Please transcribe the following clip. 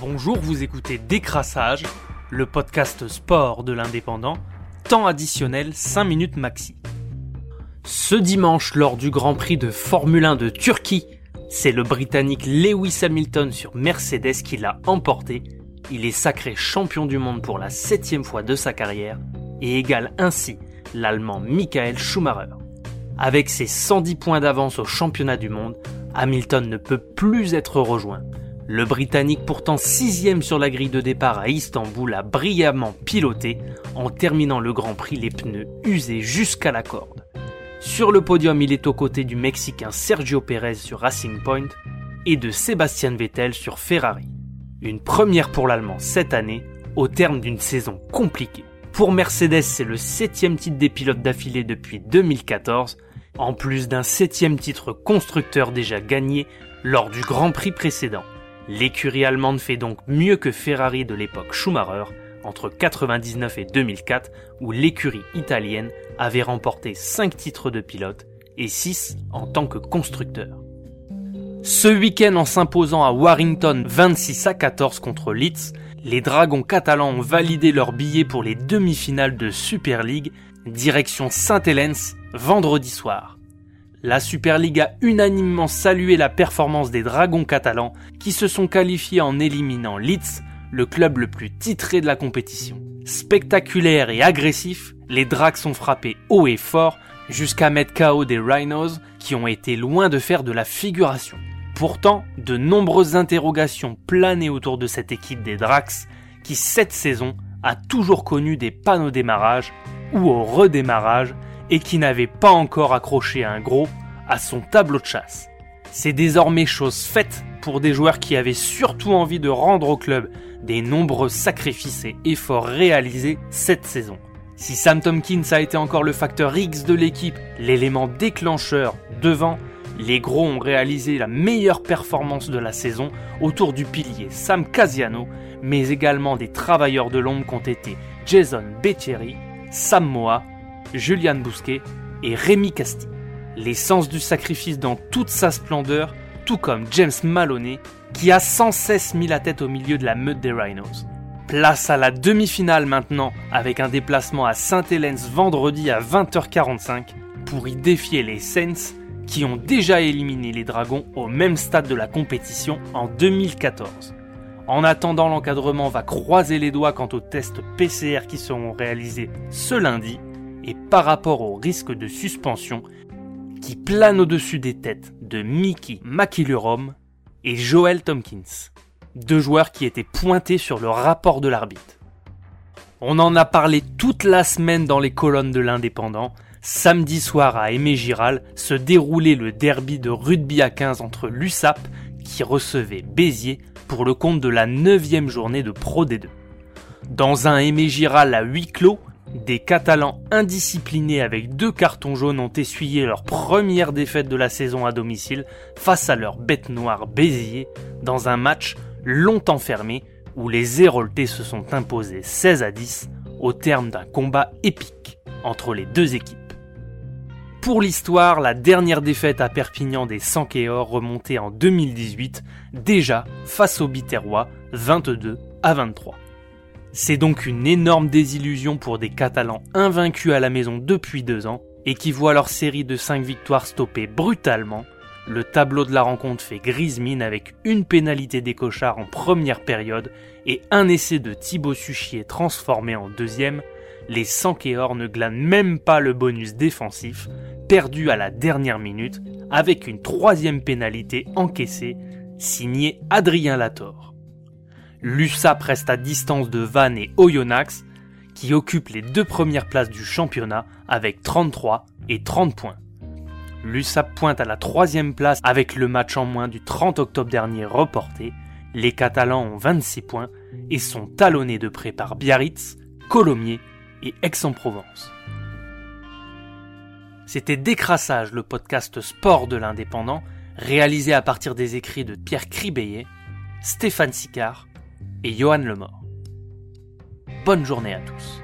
Bonjour, vous écoutez Décrassage, le podcast sport de l'indépendant, temps additionnel 5 minutes maxi. Ce dimanche, lors du Grand Prix de Formule 1 de Turquie, c'est le Britannique Lewis Hamilton sur Mercedes qui l'a emporté. Il est sacré champion du monde pour la septième fois de sa carrière et égale ainsi l'Allemand Michael Schumacher. Avec ses 110 points d'avance au championnat du monde, Hamilton ne peut plus être rejoint. Le Britannique, pourtant sixième sur la grille de départ à Istanbul, a brillamment piloté en terminant le Grand Prix les pneus usés jusqu'à la corde. Sur le podium, il est aux côtés du Mexicain Sergio Pérez sur Racing Point et de Sébastien Vettel sur Ferrari. Une première pour l'Allemand cette année, au terme d'une saison compliquée. Pour Mercedes, c'est le septième titre des pilotes d'affilée depuis 2014, en plus d'un septième titre constructeur déjà gagné lors du Grand Prix précédent. L'écurie allemande fait donc mieux que Ferrari de l'époque Schumacher, entre 1999 et 2004, où l'écurie italienne avait remporté 5 titres de pilote et 6 en tant que constructeur. Ce week-end, en s'imposant à Warrington 26 à 14 contre Leeds, les Dragons catalans ont validé leur billet pour les demi-finales de Super League, direction Saint-Helens, vendredi soir. La Super League a unanimement salué la performance des Dragons catalans qui se sont qualifiés en éliminant Leeds, le club le plus titré de la compétition. Spectaculaire et agressif, les Drags sont frappés haut et fort jusqu'à mettre KO des Rhinos qui ont été loin de faire de la figuration. Pourtant, de nombreuses interrogations planaient autour de cette équipe des Drax qui cette saison a toujours connu des pannes au démarrage ou au redémarrage et qui n'avait pas encore accroché un gros à son tableau de chasse. C'est désormais chose faite pour des joueurs qui avaient surtout envie de rendre au club des nombreux sacrifices et efforts réalisés cette saison. Si Sam Tompkins a été encore le facteur X de l'équipe, l'élément déclencheur devant, les gros ont réalisé la meilleure performance de la saison autour du pilier Sam Casiano, mais également des travailleurs de l'ombre qu'ont été Jason Bettieri, Sam Moa Julian Bousquet et Rémi Casti. L'essence du sacrifice dans toute sa splendeur, tout comme James Maloney, qui a sans cesse mis la tête au milieu de la meute des Rhinos. Place à la demi-finale maintenant, avec un déplacement à Saint-Hélène vendredi à 20h45 pour y défier les Saints qui ont déjà éliminé les Dragons au même stade de la compétition en 2014. En attendant, l'encadrement va croiser les doigts quant aux tests PCR qui seront réalisés ce lundi par rapport au risque de suspension qui plane au-dessus des têtes de Mickey McIllurom et Joel Tompkins, deux joueurs qui étaient pointés sur le rapport de l'arbitre. On en a parlé toute la semaine dans les colonnes de l'Indépendant. Samedi soir à Aimé Giral se déroulait le derby de rugby à 15 entre l'USAP qui recevait Béziers pour le compte de la 9 journée de Pro D2. Dans un Aimé Giral à huis clos, des Catalans indisciplinés avec deux cartons jaunes ont essuyé leur première défaite de la saison à domicile face à leur bête noire Béziers dans un match longtemps fermé où les Héroltés se sont imposés 16 à 10 au terme d'un combat épique entre les deux équipes. Pour l'histoire, la dernière défaite à Perpignan des Sankéors remontait en 2018, déjà face aux Biterrois 22 à 23. C'est donc une énorme désillusion pour des Catalans invaincus à la maison depuis deux ans et qui voient leur série de 5 victoires stoppée brutalement. Le tableau de la rencontre fait grise mine avec une pénalité des cochards en première période et un essai de Thibaut Suchier transformé en deuxième. Les Sankéors ne glanent même pas le bonus défensif, perdu à la dernière minute, avec une troisième pénalité encaissée, signée Adrien Lator. L'USAP reste à distance de Vannes et Oyonnax, qui occupent les deux premières places du championnat avec 33 et 30 points. L'USAP pointe à la troisième place avec le match en moins du 30 octobre dernier reporté. Les Catalans ont 26 points et sont talonnés de près par Biarritz, Colomiers et Aix-en-Provence. C'était Décrassage, le podcast sport de l'indépendant, réalisé à partir des écrits de Pierre Cribéillet, Stéphane Sicard et Johan Lemort. Bonne journée à tous.